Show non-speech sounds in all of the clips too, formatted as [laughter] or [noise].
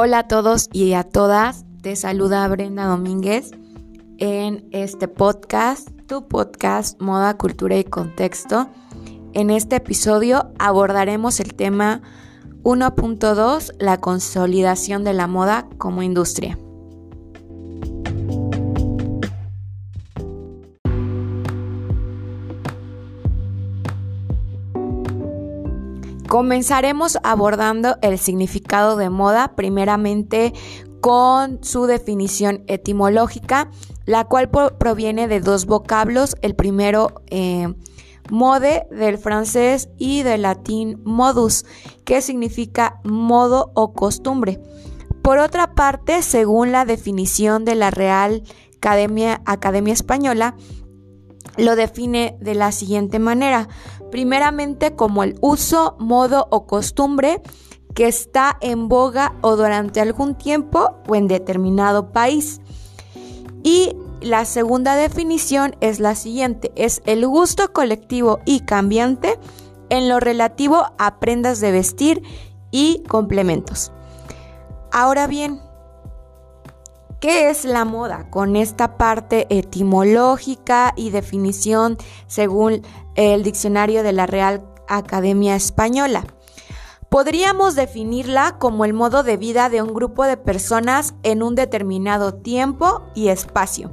Hola a todos y a todas, te saluda Brenda Domínguez en este podcast, tu podcast Moda, Cultura y Contexto. En este episodio abordaremos el tema 1.2, la consolidación de la moda como industria. Comenzaremos abordando el significado de moda, primeramente con su definición etimológica, la cual proviene de dos vocablos, el primero eh, mode del francés y del latín modus, que significa modo o costumbre. Por otra parte, según la definición de la Real Academia, Academia Española, lo define de la siguiente manera. Primeramente como el uso, modo o costumbre que está en boga o durante algún tiempo o en determinado país. Y la segunda definición es la siguiente, es el gusto colectivo y cambiante en lo relativo a prendas de vestir y complementos. Ahora bien, ¿Qué es la moda? Con esta parte etimológica y definición según el diccionario de la Real Academia Española. Podríamos definirla como el modo de vida de un grupo de personas en un determinado tiempo y espacio,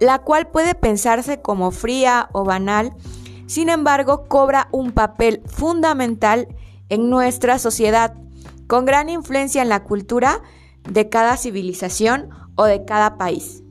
la cual puede pensarse como fría o banal, sin embargo cobra un papel fundamental en nuestra sociedad, con gran influencia en la cultura de cada civilización o de cada país.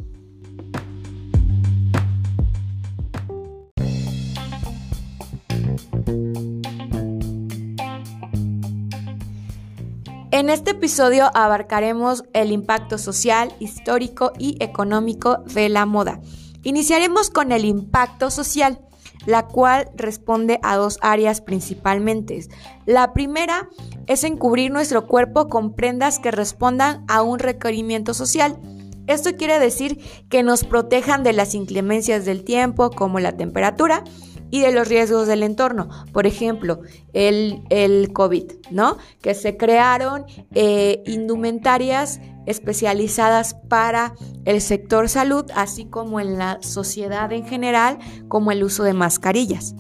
En este episodio abarcaremos el impacto social, histórico y económico de la moda. Iniciaremos con el impacto social, la cual responde a dos áreas principalmente. La primera es encubrir nuestro cuerpo con prendas que respondan a un requerimiento social. Esto quiere decir que nos protejan de las inclemencias del tiempo como la temperatura y de los riesgos del entorno. Por ejemplo, el, el COVID, ¿no? Que se crearon eh, indumentarias especializadas para el sector salud, así como en la sociedad en general, como el uso de mascarillas.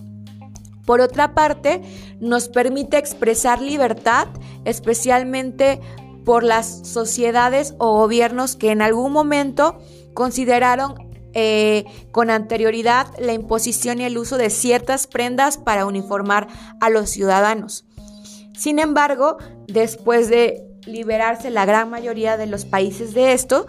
Por otra parte, nos permite expresar libertad, especialmente por las sociedades o gobiernos que en algún momento consideraron eh, con anterioridad la imposición y el uso de ciertas prendas para uniformar a los ciudadanos. Sin embargo, después de liberarse la gran mayoría de los países de esto,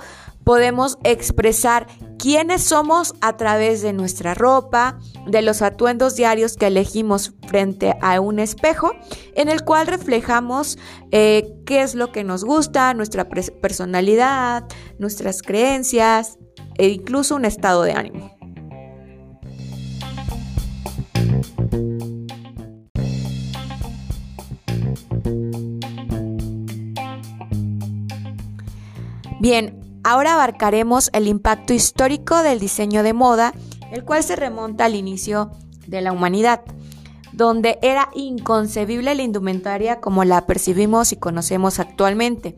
podemos expresar quiénes somos a través de nuestra ropa, de los atuendos diarios que elegimos frente a un espejo, en el cual reflejamos eh, qué es lo que nos gusta, nuestra personalidad, nuestras creencias e incluso un estado de ánimo. Bien, Ahora abarcaremos el impacto histórico del diseño de moda, el cual se remonta al inicio de la humanidad, donde era inconcebible la indumentaria como la percibimos y conocemos actualmente,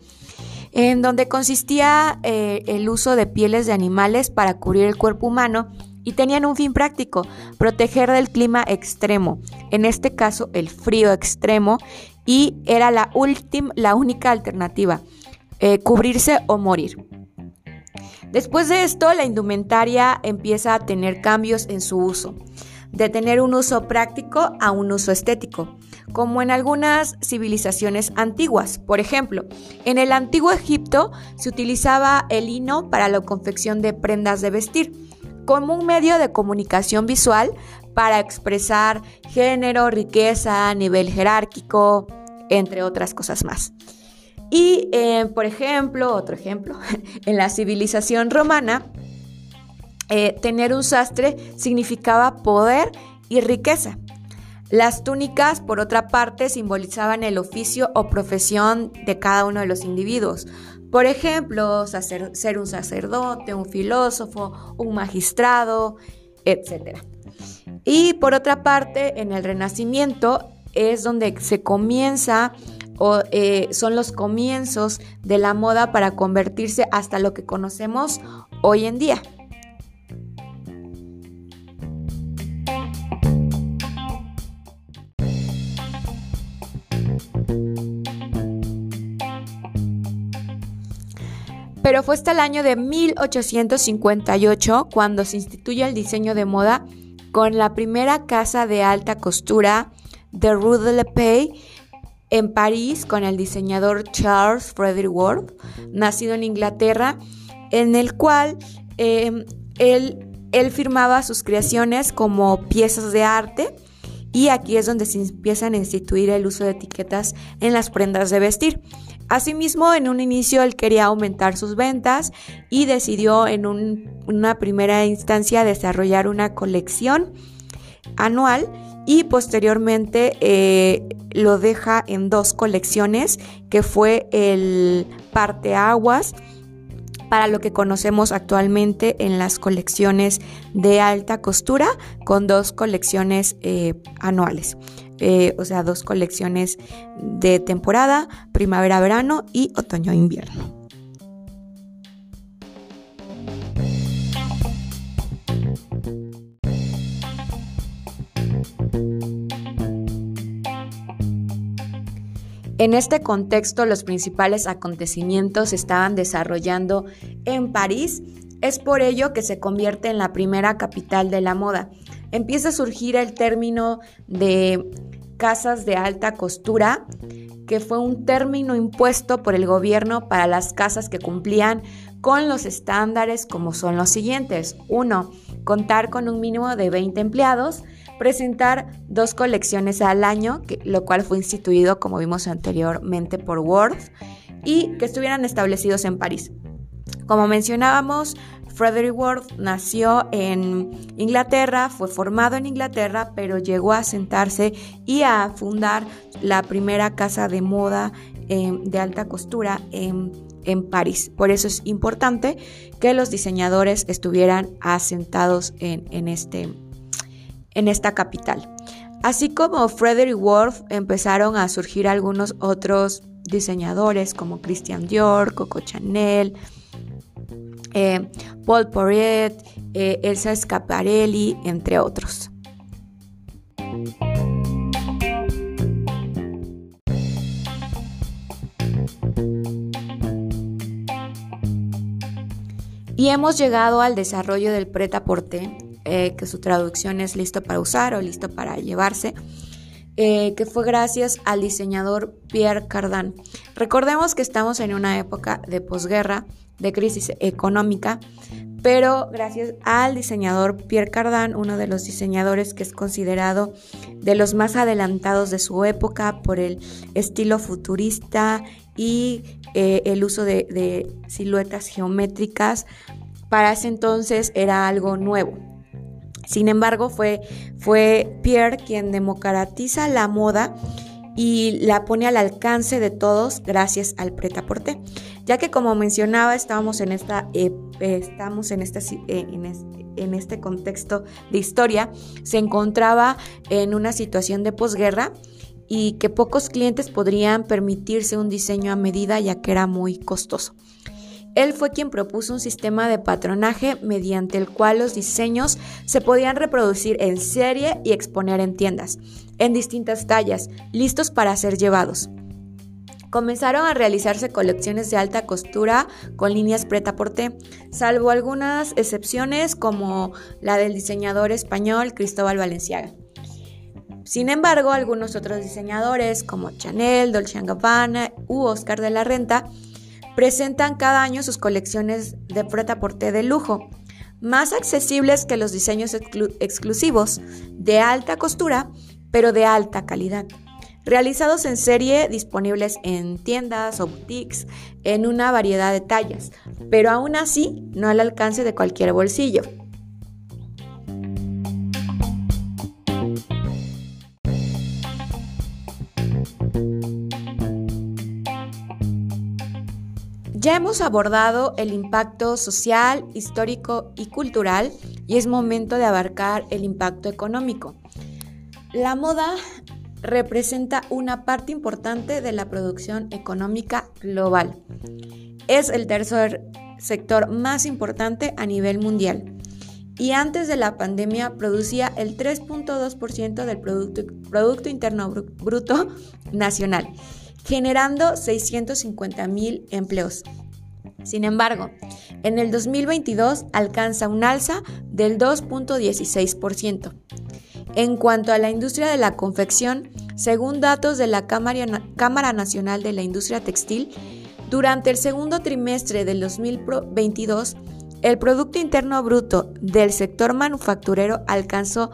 en donde consistía eh, el uso de pieles de animales para cubrir el cuerpo humano y tenían un fin práctico, proteger del clima extremo, en este caso el frío extremo, y era la, la única alternativa, eh, cubrirse o morir. Después de esto, la indumentaria empieza a tener cambios en su uso, de tener un uso práctico a un uso estético, como en algunas civilizaciones antiguas. Por ejemplo, en el antiguo Egipto se utilizaba el lino para la confección de prendas de vestir, como un medio de comunicación visual para expresar género, riqueza, nivel jerárquico, entre otras cosas más. Y, eh, por ejemplo, otro ejemplo, [laughs] en la civilización romana, eh, tener un sastre significaba poder y riqueza. Las túnicas, por otra parte, simbolizaban el oficio o profesión de cada uno de los individuos. Por ejemplo, ser un sacerdote, un filósofo, un magistrado, etc. Y por otra parte, en el Renacimiento es donde se comienza o, eh, son los comienzos de la moda para convertirse hasta lo que conocemos hoy en día. Pero fue hasta el año de 1858 cuando se instituye el diseño de moda con la primera casa de alta costura de Rue de la Paix en París con el diseñador Charles Frederick Worth, nacido en Inglaterra, en el cual em, él, él firmaba sus creaciones como piezas de arte y aquí es donde se empiezan a instituir el uso de etiquetas en las prendas de vestir. Asimismo, en un inicio él quería aumentar sus ventas y decidió en una primera instancia desarrollar una colección anual y posteriormente eh, lo deja en dos colecciones que fue el parteaguas para lo que conocemos actualmente en las colecciones de alta costura con dos colecciones eh, anuales. Eh, o sea, dos colecciones de temporada, primavera-verano y otoño-invierno. En este contexto, los principales acontecimientos se estaban desarrollando en París. Es por ello que se convierte en la primera capital de la moda. Empieza a surgir el término de casas de alta costura, que fue un término impuesto por el gobierno para las casas que cumplían con los estándares como son los siguientes. Uno, contar con un mínimo de 20 empleados, presentar dos colecciones al año, lo cual fue instituido, como vimos anteriormente, por Worth, y que estuvieran establecidos en París. Como mencionábamos, Frederick Worth nació en Inglaterra, fue formado en Inglaterra, pero llegó a sentarse y a fundar la primera casa de moda em, de alta costura en, París. Por eso es importante que los diseñadores estuvieran asentados en, este, en esta capital. Así como Frederick Worth empezaron a surgir algunos otros diseñadores como Christian Dior, Coco Chanel, eh, Paul Poiret, eh, Elsa Scaparelli, entre otros. Y hemos llegado al desarrollo del preta-porter, eh, que su traducción es listo para usar o listo para llevarse, que fue gracias al diseñador Pierre Cardin. Recordemos que estamos en una época de posguerra de crisis económica, pero gracias al diseñador Pierre Cardin, uno de los diseñadores que es considerado de los más adelantados de su época por el estilo futurista y eh, el uso de siluetas geométricas, para ese entonces era algo nuevo. Sin embargo, fue, fue Pierre quien democratiza la moda y la pone al alcance de todos gracias al preta ya que como mencionaba estamos en esta estamos en esta eh, en este contexto de historia se encontraba en una situación de posguerra y que pocos clientes podrían permitirse un diseño a medida ya que era muy costoso. Él fue quien propuso un sistema de patronaje mediante el cual los diseños se podían reproducir en serie y exponer en tiendas, en distintas tallas, listos para ser llevados. Comenzaron a realizarse colecciones de alta costura con líneas preta porté, salvo algunas excepciones como la del diseñador español Cristóbal Valenciaga. Sin embargo, algunos otros diseñadores como Chanel, Dolce Gabbana u Oscar de la Renta presentan cada año sus colecciones de preta porté de lujo, más accesibles que los diseños exclusivos, de alta costura, pero de alta calidad. Realizados en serie, disponibles en tiendas o boutiques en una variedad de tallas, pero aún así no al alcance de cualquier bolsillo. Ya hemos abordado el impacto social, histórico y cultural y es momento de abarcar el impacto económico. La moda representa una parte importante de la producción económica global. Es el tercer sector más importante a nivel mundial y antes de la pandemia producía el 3.2% del producto, Interno Bruto Nacional, generando 650 mil empleos. Sin embargo, en el 2022 alcanza un alza del 2.16%. En cuanto a la industria de la confección, según datos de la Cámara, Nacional de la Industria Textil, durante el segundo trimestre del 2022, el Producto Interno Bruto del sector manufacturero alcanzó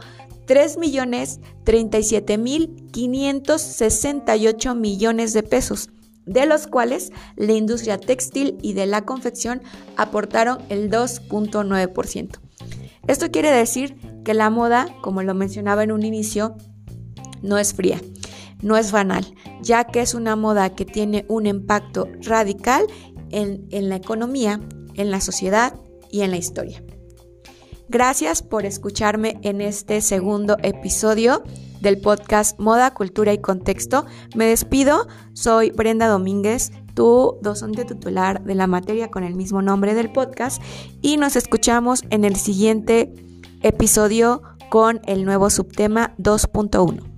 3.037.568 millones de pesos, de los cuales la industria textil y de la confección aportaron el 2.9%. Esto quiere decir que la moda, como lo mencionaba en un inicio, no es fría, no es banal, ya que es una moda que tiene un impacto radical en, en la economía, en la sociedad y en la historia. Gracias por escucharme en este segundo episodio del podcast Moda, Cultura y Contexto. Me despido, soy Brenda Domínguez, tu docente titular de la materia con el mismo nombre del podcast y nos escuchamos en el siguiente episodio con el nuevo subtema 2.1.